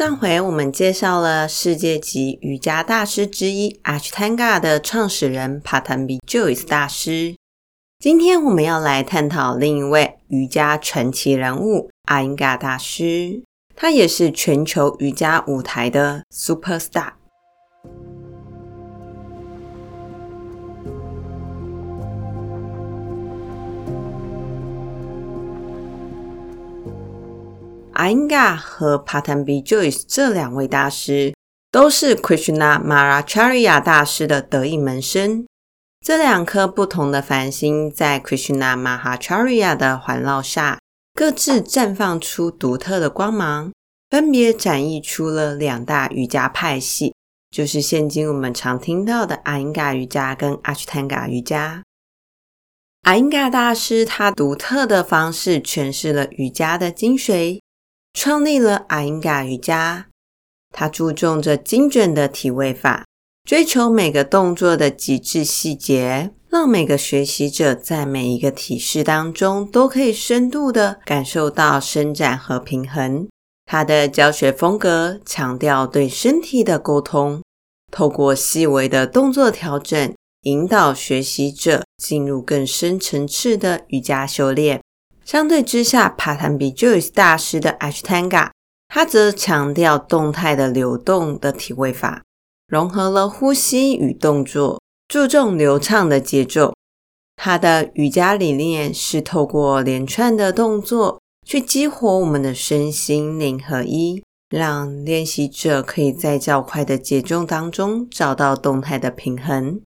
上回我们介绍了世界级瑜伽大师之一 Ashtanga 的创始人 Patanjali Jois 大师。今天我们要来探讨另一位瑜伽传奇人物阿英嘎大师，他也是全球瑜伽舞台的 Superstar。Iyengar 和 Patanjali Jois 这两位大师都是 Krishnamacharya 大师的得意门生。这两颗不同的繁星在 Krishnamacharya 的环绕下，各自绽放出独特的光芒，分别展现出了两大瑜伽派系，就是现今我们常听到的 Iyengar 瑜伽跟 Ashtanga 瑜伽。Iyengar 大师他独特的方式诠释了瑜伽的精髓。创立了 Iyengar 瑜伽，他注重着精准的体位法，追求每个动作的极致细节，让每个学习者在每一个体式当中都可以深度的感受到伸展和平衡。他的教学风格强调对身体的沟通，透过细微的动作调整，引导学习者进入更深层次的瑜伽修炼。相对之下，Patanjali Jois 大师的 Ashtanga，他则强调动态的流动的体位法，融合了呼吸与动作，注重流畅的节奏。他的瑜伽理念是透过连串的动作去激活我们的身心灵合一，让练习者可以在较快的节奏当中找到动态的平衡。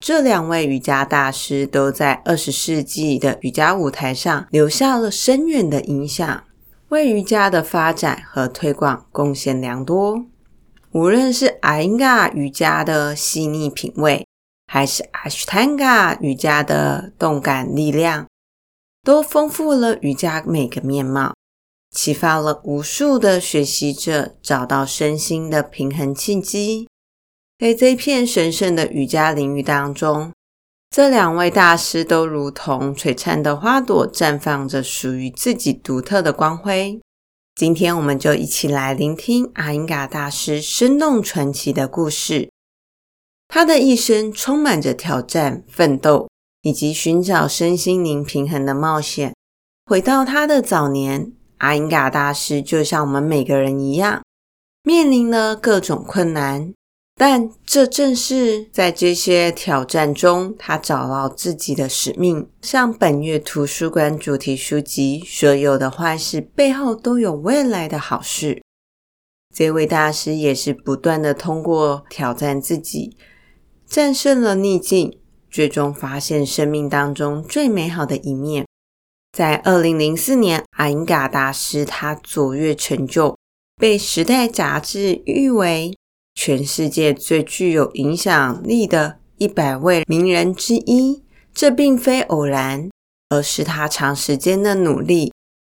这两位瑜伽大师都在二十世纪的瑜伽舞台上留下了深远的影响，为瑜伽的发展和推广贡献良多。无论是 Iyengar 瑜伽的细腻品味，还是 Ashtanga 瑜伽的动感力量，都丰富了瑜伽每个面貌，启发了无数的学习者找到身心的平衡契机。在这片神圣的瑜伽领域当中，这两位大师都如同璀璨的花朵，绽放着属于自己独特的光辉。今天，我们就一起来聆听 Iyengar 大师生动传奇的故事。他的一生充满着挑战、奋斗以及寻找身心灵平衡的冒险。回到他的早年，Iyengar 大师就像我们每个人一样，面临了各种困难。但这正是在这些挑战中，他找到自己的使命。像本月图书馆主题书籍，所有的坏事背后都有未来的好事。这位大师也是不断的通过挑战自己，战胜了逆境，最终发现生命当中最美好的一面。在二零零四年，Iyengar 大师他卓越成就，被《时代》杂志誉为。全世界最具有影响力的一百位名人之一，这并非偶然，而是他长时间的努力，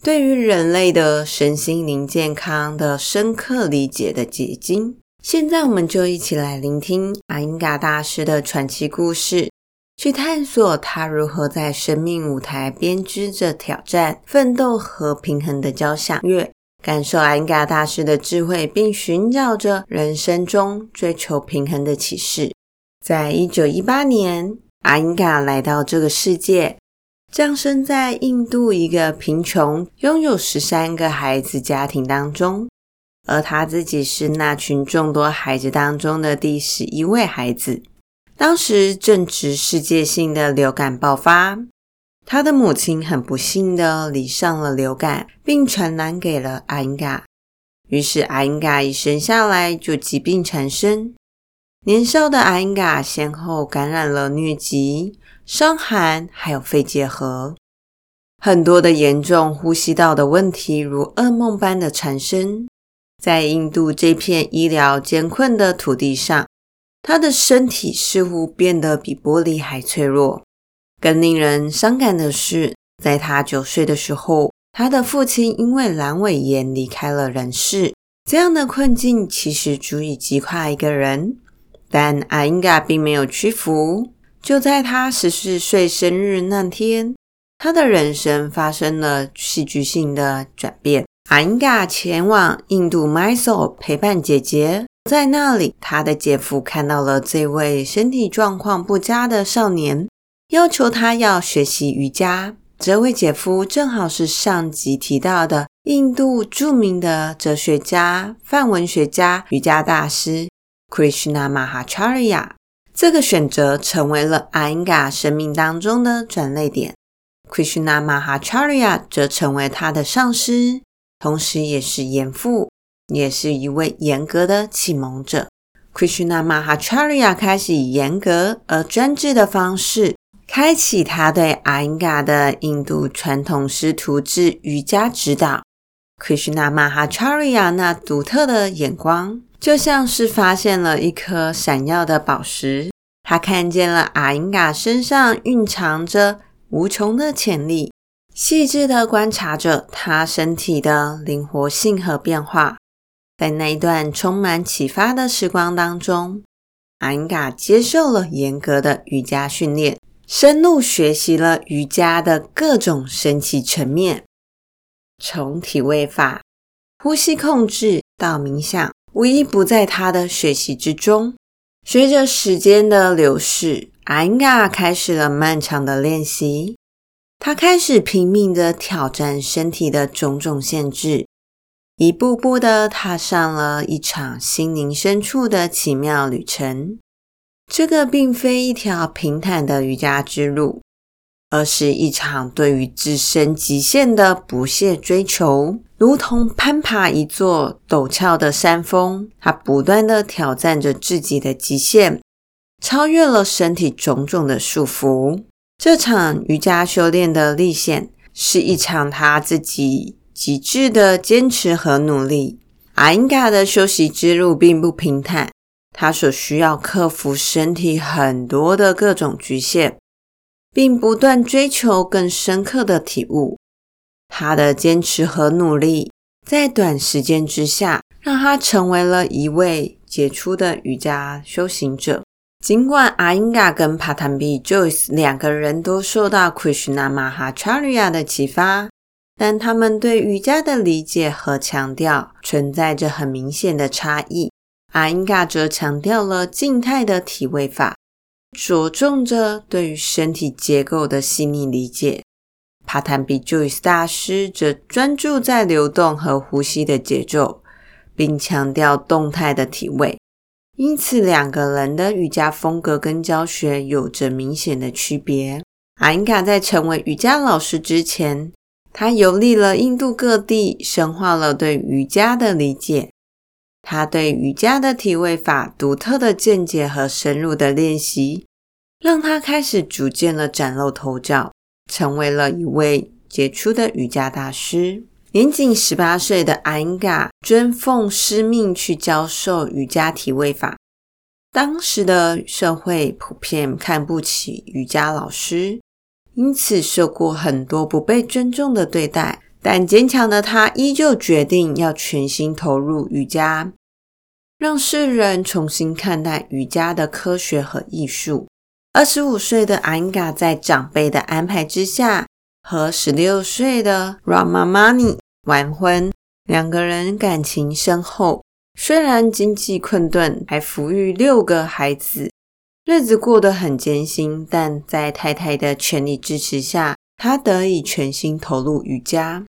对于人类的身心灵健康的深刻理解的结晶。现在，我们就一起来聆听 Iyengar 大师的传奇故事，去探索他如何在生命舞台编织着挑战、奋斗和平衡的交响乐。感受 Iyengar 大师的智慧，并寻找着人生中追求平衡的启示。在一九一八年，Iyengar 来到这个世界，降生在印度一个贫穷、拥有十三个孩子家庭当中，而他自己是那群众多孩子当中的第十一位孩子。当时正值世界性的流感爆发。他的母亲很不幸的罹上了流感，并传染给了 Iyengar。于是 Iyengar 一生下来就疾病缠身。年少的 Iyengar 先后感染了疟疾、伤寒，还有肺结核，很多的严重呼吸道的问题如噩梦般的缠身。在印度这片医疗艰困的土地上，他的身体似乎变得比玻璃还脆弱。更令人伤感的是，在他九岁的时候，他的父亲因为阑尾炎离开了人世。这样的困境其实足以击垮一个人，但阿英嘎并没有屈服。就在他十四岁生日那天，他的人生发生了戏剧性的转变。阿英嘎前往印度 Mysore 陪伴姐姐。在那里，他的姐夫看到了这位身体状况不佳的少年，要求他要学习瑜伽。这位姐夫正好是上集提到的印度著名的哲学家、梵文学家、瑜伽大师 Krishna Mahacharya。这个选择成为了阿英嘎生命当中的转捩点。Krishna Mahacharya 则成为他的上师，同时也是严父。也是一位严格的启蒙者。Krishna Mahacharya 开始以严格而专制的方式，开启他对阿英嘎的印度传统师徒制瑜伽指导。Krishnamacharya 那独特的眼光，就像是发现了一颗闪耀的宝石。他看见了阿英嘎身上蕴藏着无穷的潜力，细致地观察着他身体的灵活性和变化。在那一段充满启发的时光当中，阿英嘎接受了严格的瑜伽训练，深入学习了瑜伽的各种神奇层面，从体位法、呼吸控制到冥想，无一不在他的学习之中。随着时间的流逝，阿英嘎开始了漫长的练习，他开始拼命地挑战身体的种种限制。一步步的踏上了一场心灵深处的奇妙旅程。这个并非一条平坦的瑜伽之路，而是一场对于自身极限的不懈追求，如同攀爬一座陡峭的山峰。他不断的挑战着自己的极限，超越了身体种种的束缚。这场瑜伽修炼的历险，是一场他自己。极致的坚持和努力，阿英嘎的修习之路并不平坦，他所需要克服身体很多的各种局限，并不断追求更深刻的体悟。他的坚持和努力，在短时间之下，让他成为了一位杰出的瑜伽修行者。尽管阿英嘎跟帕坦比 Joyce 两个人都受到 Krishnamacharya 的启发。但他们对瑜伽的理解和强调存在着很明显的差异。阿英嘎则强调了静态的体位法，着重着对于身体结构的细腻理解。帕坦比乔伊斯大师则专注在流动和呼吸的节奏，并强调动态的体位。因此，两个人的瑜伽风格跟教学有着明显的区别。阿因嘎在成为瑜伽老师之前，他游历了印度各地，深化了对瑜伽的理解。他对瑜伽的体位法独特的见解和深入的练习，让他开始逐渐的崭露头角，成为了一位杰出的瑜伽大师。年仅十八岁的安嘎遵奉师命去教授瑜伽体位法。当时的社会普遍看不起瑜伽老师。因此受过很多不被尊重的对待，但坚强的他依旧决定要全心投入瑜伽，让世人重新看待瑜伽的科学和艺术。二十五岁的阿英嘎在长辈的安排之下，和十六岁的 Ramamani 完婚，两个人感情深厚，虽然经济困顿，还抚育六个孩子。日子过得很艰辛，但在太太的全力支持下，他得以全心投入瑜伽。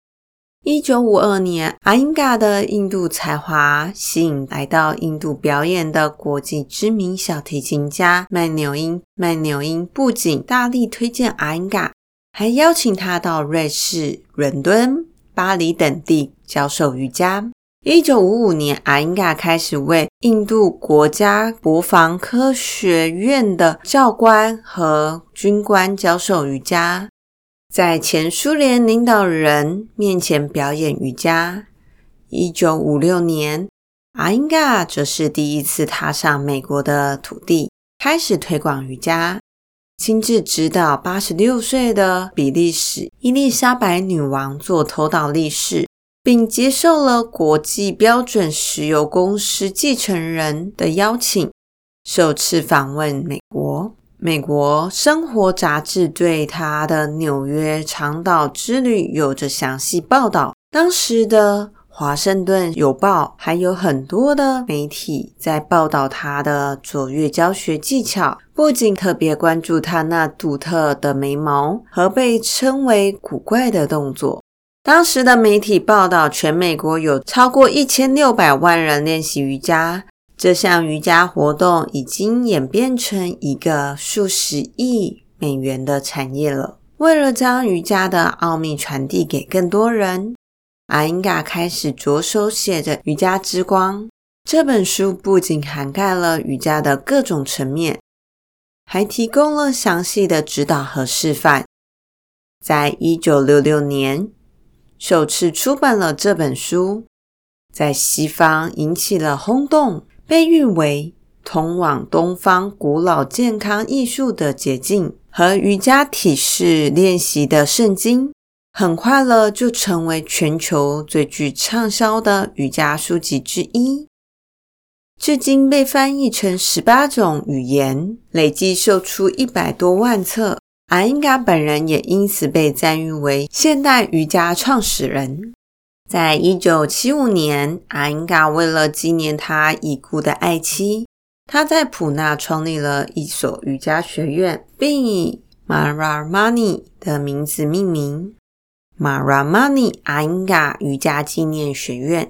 一九五二年，阿英嘎的印度才华吸引来到印度表演的国际知名小提琴家曼纽因。曼纽因不仅大力推荐阿英嘎，还邀请他到瑞士、伦敦、巴黎等地教授瑜伽。一九五五年，阿英嘎开始为印度国家国防科学院的教官和军官教授瑜伽，在前苏联领导人面前表演瑜伽。一九五六年，阿英嘎则是第一次踏上美国的土地，开始推广瑜伽，亲自指导八十六岁的比利时伊丽莎白女王做头倒立式，并接受了国际标准石油公司继承人的邀请，首次访问美国。美国生活杂志对他的纽约长岛之旅有着详细报道，当时的。华盛顿邮报还有很多的媒体在报道他的卓越教学技巧，不仅特别关注他那独特的眉毛和被称为古怪的动作。当时的媒体报道，全美国有超过一千六百万人练习瑜伽，这项瑜伽活动已经演变成一个数十亿美元的产业了。为了将瑜伽的奥秘传递给更多人。阿英嘎开始着手写着《瑜伽之光》这本书，不仅涵盖了瑜伽的各种层面，还提供了详细的指导和示范。在一九六六年，首次出版了这本书，在西方引起了轰动，被誉为通往东方古老健康艺术的捷径和瑜伽体式练习的圣经。很快了，就成为全球最具畅销的瑜伽书籍之一，至今被翻译成十八种语言，累计售出一百多万册。阿英嘎本人也因此被赞誉为现代瑜伽创始人。在一九七五年，阿英嘎为了纪念他已故的爱妻，他在普纳创立了一所瑜伽学院，并以 Maramani 的名字命名。Maramani 阿英嘎瑜伽纪念学院，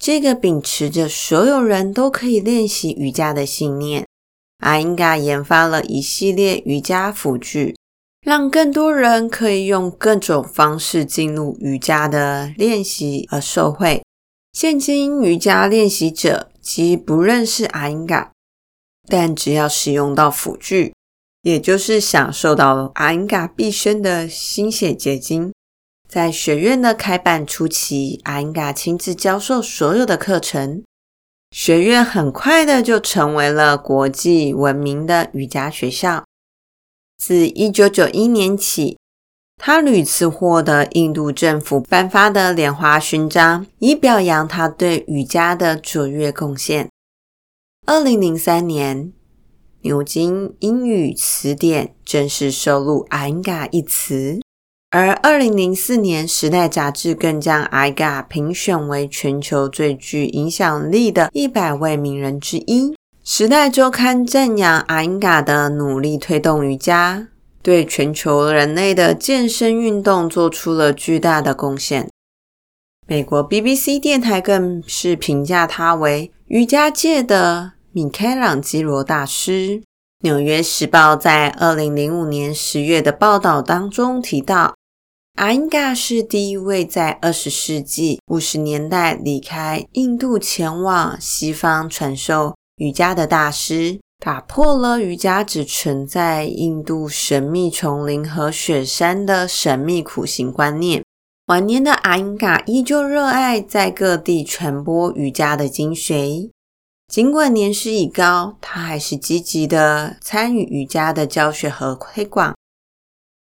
这个秉持着所有人都可以练习瑜伽的信念，阿英嘎研发了一系列瑜伽辅具，让更多人可以用各种方式进入瑜伽的练习而受惠。现今瑜伽练习者即不认识阿因嘎，但只要使用到辅具，也就是享受到阿因嘎毕生的心血结晶。在学院的开办初期，阿因嘎亲自教授所有的课程。学院很快的就成为了国际闻名的瑜伽学校。自1991年起，他屡次获得印度政府颁发的莲花勋章，以表扬他对瑜伽的卓越贡献。2003年，牛津英语词典正式收录“阿英嘎”一词。而二零零四年，《时代》杂志更将阿英嘎评选为全球最具影响力的一百位名人之一。《时代周刊》赞扬阿英嘎的努力推动瑜伽，对全球人类的健身运动做出了巨大的贡献。美国 BBC 电台更是评价他为瑜伽界的米开朗基罗大师。《纽约时报》在二零零五年十月的报道当中提到。阿英嘎是第一位在二十世纪五十年代离开印度前往西方传授瑜伽的大师，打破了瑜伽只存在印度神秘丛林和雪山的神秘苦行观念。晚年的阿英嘎依旧热爱在各地传播瑜伽的精髓，尽管年事已高，他还是积极的参与瑜伽的教学和推广。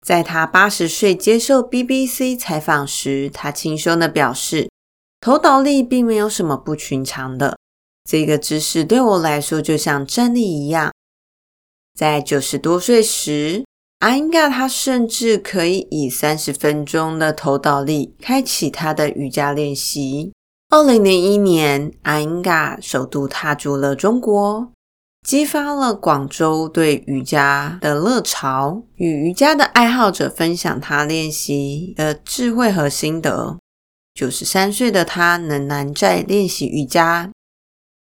在他八十岁接受 BBC 采访时，他轻松的表示：“头倒立并没有什么不寻常的，这个姿势对我来说就像站立一样。”在九十多岁时，阿英嘎他甚至可以以三十分钟的头倒立开启他的瑜伽练习。二零零一年，阿英嘎首度踏足了中国。激发了广州对瑜伽的热潮，与瑜伽的爱好者分享他练习的智慧和心得。九十三岁的他仍然在练习瑜伽。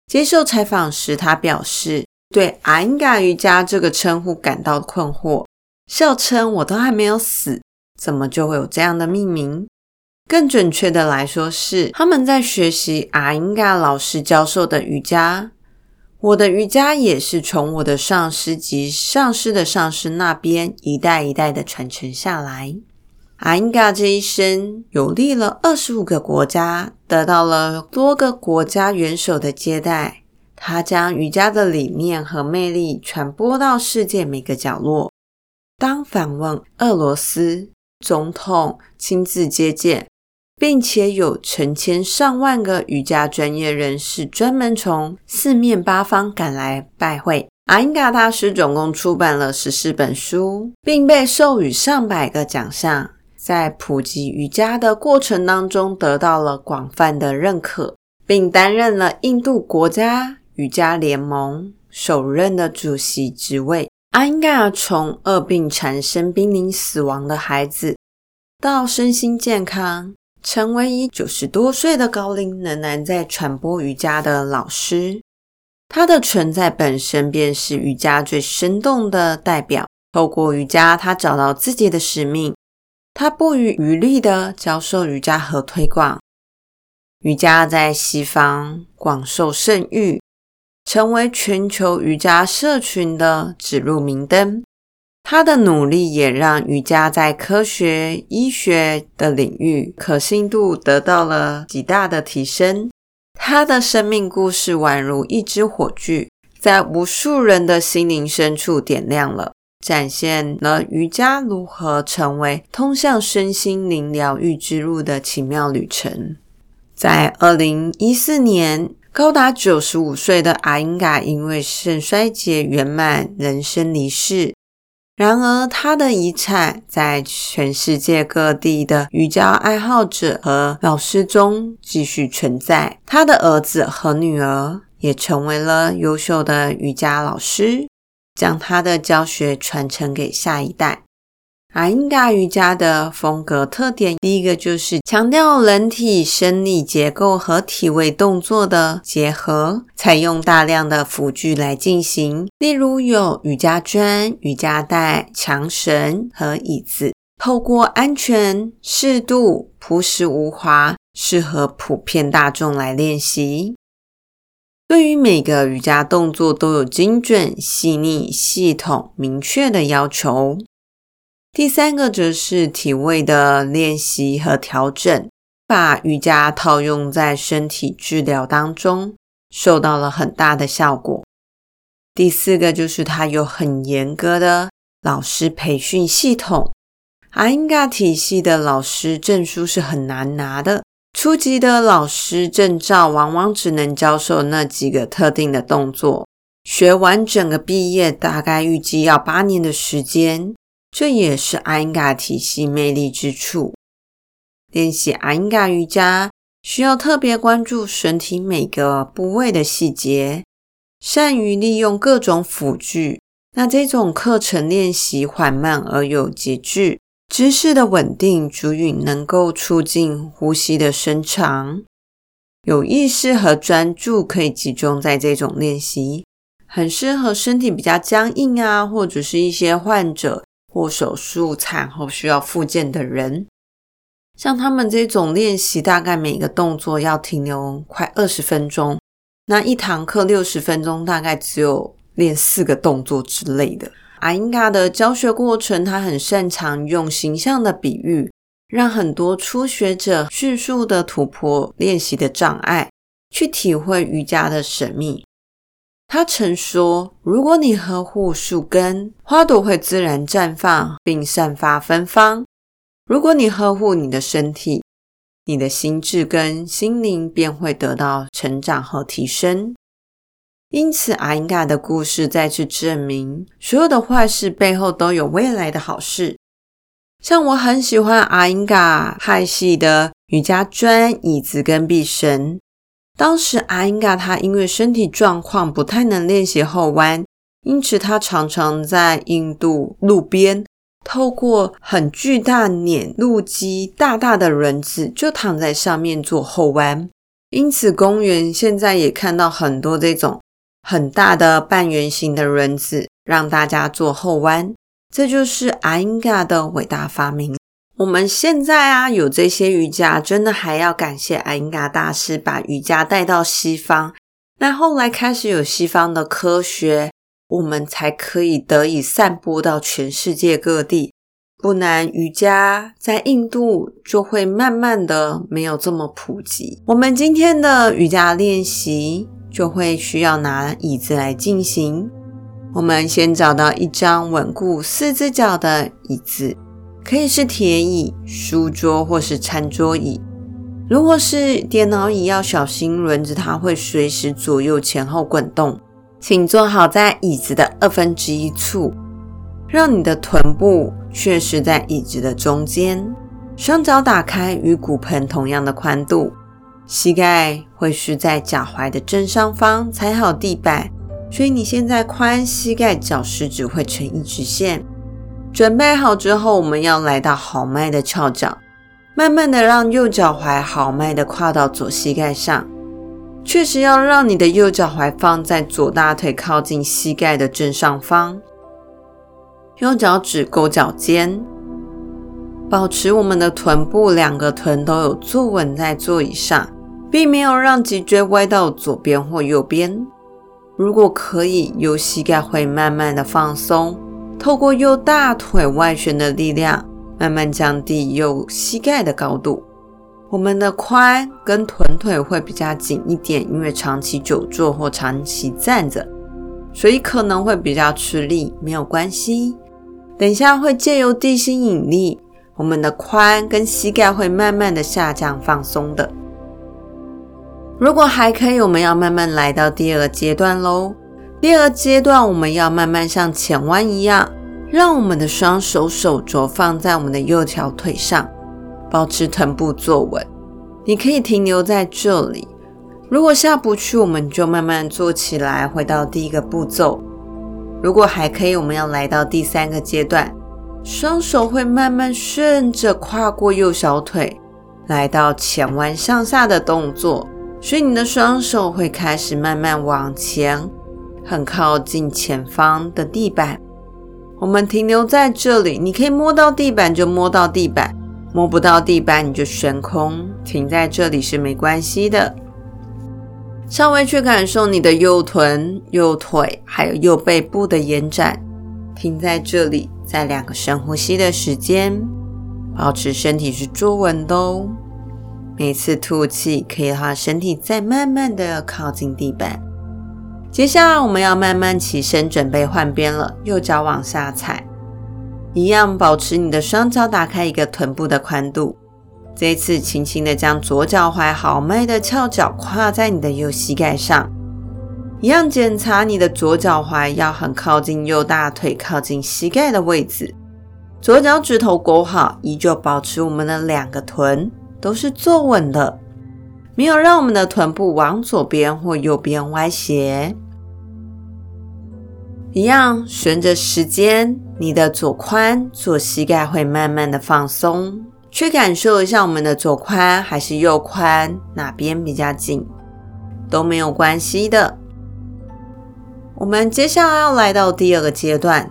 接受采访时，他表示对阿英嘎瑜伽这个称呼感到困惑，笑称：“我都还没有死，怎么就会有这样的命名？”更准确的来说是，他们在学习阿英嘎老师教授的瑜伽。我的瑜伽也是从我的上师及上师的上师那边一代一代的传承下来。阿英嘎这一生游历了二十五个国家，得到了多个国家元首的接待。他将瑜伽的理念和魅力传播到世界每个角落。当访问俄罗斯，总统亲自接见，并且有成千上万个瑜伽专业人士专门从四面八方赶来拜会。阿英嘎大师总共出版了十四本书，并被授予上百个奖项，在普及瑜伽的过程当中得到了广泛的认可，并担任了印度国家瑜伽联盟首任的主席职位。阿英嘎从恶病缠身、濒临死亡的孩子，到身心健康，成为以九十多岁的高龄仍然在传播瑜伽的老师。他的存在本身便是瑜伽最生动的代表。透过瑜伽，他找到自己的使命。他不遗余力地教授瑜伽和推广瑜伽，在西方广受盛誉，成为全球瑜伽社群的指路明灯。他的努力也让瑜伽在科学医学的领域可信度得到了极大的提升。他的生命故事宛如一支火炬，在无数人的心灵深处点亮了，展现了瑜伽如何成为通向身心灵疗愈之路的奇妙旅程。在二零一四年，高达九十五岁的阿英嘎因为肾衰竭圆满人生离世。然而，他的遗产在全世界各地的瑜伽爱好者和老师中继续存在。他的儿子和女儿也成为了优秀的瑜伽老师，将他的教学传承给下一代。阿英嘎瑜伽的风格特点，第一个就是强调人体生理结构和体位动作的结合，采用大量的辅具来进行，例如有瑜伽砖、瑜伽带、墙绳和椅子。透过安全、适度、朴实无华，适合普遍大众来练习。对于每个瑜伽动作都有精准、细腻、系统、明确的要求。第三个则是体位的练习和调整，把瑜伽套用在身体治疗当中，受到了很大的效果。第四个就是它有很严格的老师培训系统，阿英嘎体系的老师证书是很难拿的，初级的老师证照往往只能教授那几个特定的动作，学完整个毕业大概预计要八年的时间。这也是阿英嘎体系魅力之处。练习阿英嘎瑜伽需要特别关注身体每个部位的细节，善于利用各种辅具。那这种课程练习缓慢而有节制，姿势的稳定，足以能够促进呼吸的深长。有意识和专注可以集中在这种练习，很适合身体比较僵硬啊，或者是一些患者。或手术、产后需要复健的人，像他们这种练习，大概每个动作要停留快二十分钟。那一堂课六十分钟，大概只有练四个动作之类的。阿英嘎的教学过程，他很擅长用形象的比喻，让很多初学者迅速的突破练习的障碍，去体会瑜伽的神秘。他曾说：“如果你呵护树根，花朵会自然绽放并散发芬芳；如果你呵护你的身体，你的心智跟心灵便会得到成长和提升。”因此，阿英嘎的故事再次证明，所有的坏事背后都有未来的好事。像我很喜欢阿英嘎派系的瑜伽砖、椅子跟臂绳。当时阿英嘎他因为身体状况不太能练习后弯，因此他常常在印度路边透过很巨大碾路机大大的轮子就躺在上面做后弯。因此公园现在也看到很多这种很大的半圆形的轮子，让大家做后弯。这就是阿英嘎的伟大发明。我们现在啊，有这些瑜伽，真的还要感谢阿英嘎大师把瑜伽带到西方。那后来开始有西方的科学，我们才可以得以散播到全世界各地。不然瑜伽在印度就会慢慢的没有这么普及。我们今天的瑜伽练习就会需要拿椅子来进行。我们先找到一张稳固四只脚的椅子，可以是铁椅、书桌或是餐桌椅。如果是电脑椅，要小心轮子，它会随时左右前后滚动。请坐好在椅子的二分之一处，让你的臀部确实在椅子的中间，双脚打开，与骨盆同样的宽度，膝盖会是在脚踝的正上方，踩好地板。所以你现在髋、膝盖、脚食指会成一直线。准备好之后，我们要来到豪迈的翘脚。慢慢的让右脚踝豪迈的跨到左膝盖上，确实要让你的右脚踝放在左大腿靠近膝盖的正上方，右脚趾勾脚尖，保持我们的臀部两个臀都有坐稳在座椅上，并没有让脊椎歪到左边或右边。如果可以，右膝盖会慢慢的放松，透过右大腿外旋的力量。慢慢降低右膝盖的高度，我们的髋跟臀腿会比较紧一点，因为长期久坐或长期站着，所以可能会比较吃力，没有关系。等一下会借由地心引力，我们的髋跟膝盖会慢慢的下降放松的。如果还可以，我们要慢慢来到第二个阶段喽。第二个阶段，我们要慢慢像前弯一样。让我们的双手手肘放在我们的右条腿上，保持臀部坐稳。你可以停留在这里。如果下不去，我们就慢慢坐起来，回到第一个步骤。如果还可以，我们要来到第三个阶段。双手会慢慢顺着跨过右小腿，来到前弯向下的动作。所以你的双手会开始慢慢往前，很靠近前方的地板。我们停留在这里，你可以摸到地板就摸到地板，摸不到地板你就悬空，停在这里是没关系的。稍微去感受你的右臀、右腿，还有右背部的延展，停在这里，在两个深呼吸的时间，保持身体是坐稳的哦。每次吐气，可以让身体再慢慢的靠近地板。接下来我们要慢慢起身，准备换边了。右脚往下踩，一样保持你的双脚打开一个臀部的宽度。这一次轻轻的将左脚踝豪迈的翘脚跨在你的右膝盖上，一样检查你的左脚踝要很靠近右大腿，靠近膝盖的位置。左脚趾头勾好，依旧保持我们的两个臀都是坐稳的，没有让我们的臀部往左边或右边歪斜。一样，随着时间，你的左髋、左膝盖会慢慢的放松，去感受一下我们的左髋还是右髋哪边比较紧，都没有关系的。我们接下来要来到第二个阶段，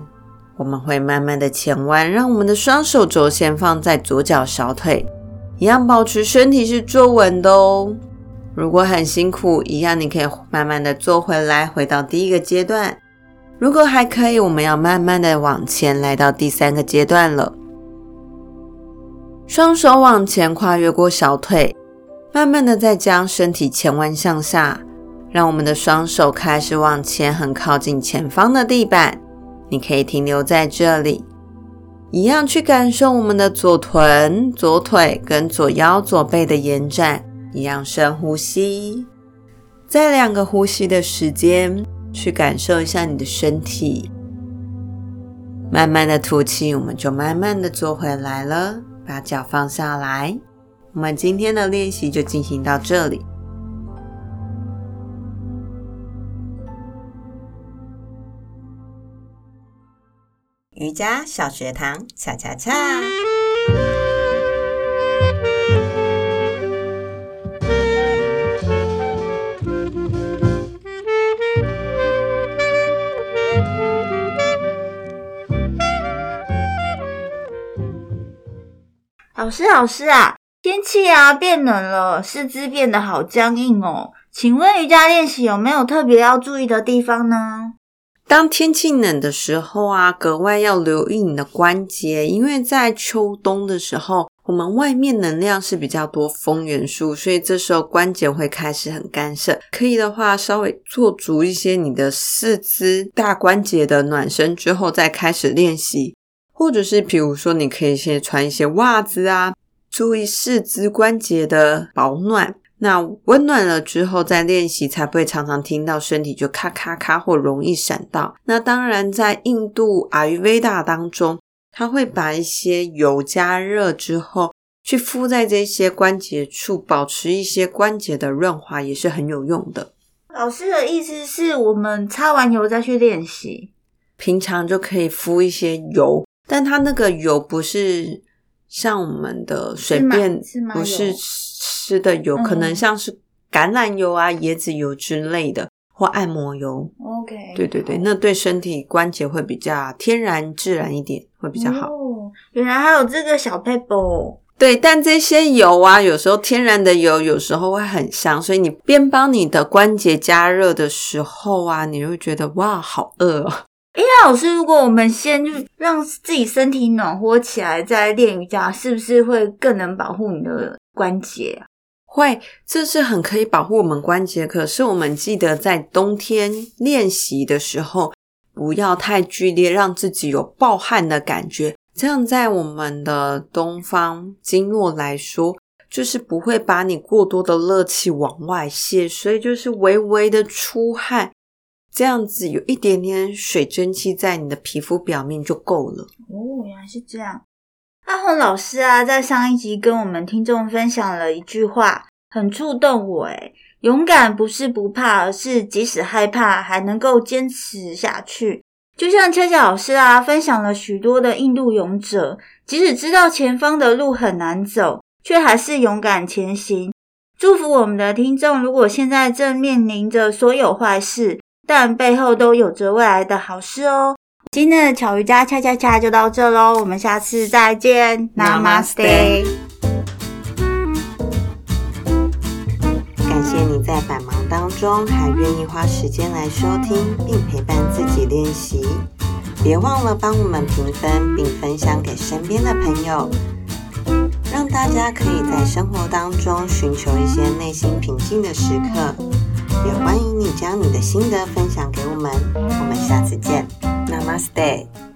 我们会慢慢的前弯，让我们的双手肘先放在左脚小腿，一样保持身体是坐稳的哦。如果很辛苦，一样你可以慢慢的坐回来，回到第一个阶段。如果还可以，我们要慢慢的往前来到第三个阶段了。双手往前跨越过小腿，慢慢的再将身体前弯向下，让我们的双手开始往前，很靠近前方的地板。你可以停留在这里，一样去感受我们的左臀、左腿跟左腰、左背的延展。一样深呼吸，在两个呼吸的时间。去感受一下你的身体，慢慢的吐气，我们就慢慢的坐回来了。把脚放下来，我们今天的练习就进行到这里。瑜伽小学堂，恰恰恰。老师，老师啊，天气啊变冷了，四肢变得好僵硬哦。请问瑜伽练习有没有特别要注意的地方呢？当天气冷的时候啊，格外要留意你的关节，因为在秋冬的时候，我们外面能量是比较多风元素，所以这时候关节会开始很干涩。可以的话，稍微做足一些你的四肢大关节的暖身之后，再开始练习。或者是比如说，你可以先穿一些袜子啊，注意四肢关节的保暖。那温暖了之后再练习，才不会常常听到身体就咔咔咔或容易闪到。那当然，在印度阿育吠达当中，他会把一些油加热之后去敷在这些关节处，保持一些关节的润滑，也是很有用的。老师的意思是我们擦完油再去练习，平常就可以敷一些油，但它那个油不是像我们的随便，不是。吃的油可能像是橄榄油啊、椰子油之类的，或按摩油。OK，对对对，那对身体关节会比较天然自然一点，会比较好。哦，原来还有这个小撇步。对，但这些油啊，有时候天然的油有时候会很香，所以你边帮你的关节加热的时候啊，你会觉得哇，好饿哦。哎，老师，如果我们先就让自己身体暖和起来再练瑜伽，是不是会更能保护你的关节啊？会，这是很可以保护我们关节。可是我们记得在冬天练习的时候，不要太剧烈，让自己有暴汗的感觉。这样在我们的东方经络来说，就是不会把你过多的热气往外泄，所以就是微微的出汗，这样子有一点点水蒸气在你的皮肤表面就够了。哦，原来是这样。阿红老师啊，在上一集跟我们听众分享了一句话，很触动我。诶，勇敢不是不怕，而是即使害怕，还能够坚持下去。就像恰恰老师啊，分享了许多的印度勇者，即使知道前方的路很难走，却还是勇敢前行。祝福我们的听众，如果现在正面临着所有坏事，但背后都有着未来的好事哦。今天的巧瑜伽恰恰恰就到这喽，我们下次再见，Namaste。感谢你在百忙当中还愿意花时间来收听并陪伴自己练习，别忘了帮我们评分并分享给身边的朋友，让大家可以在生活当中寻求一些内心平静的时刻。也欢迎你将你的心得分享给我们，我们下次见。Namaste。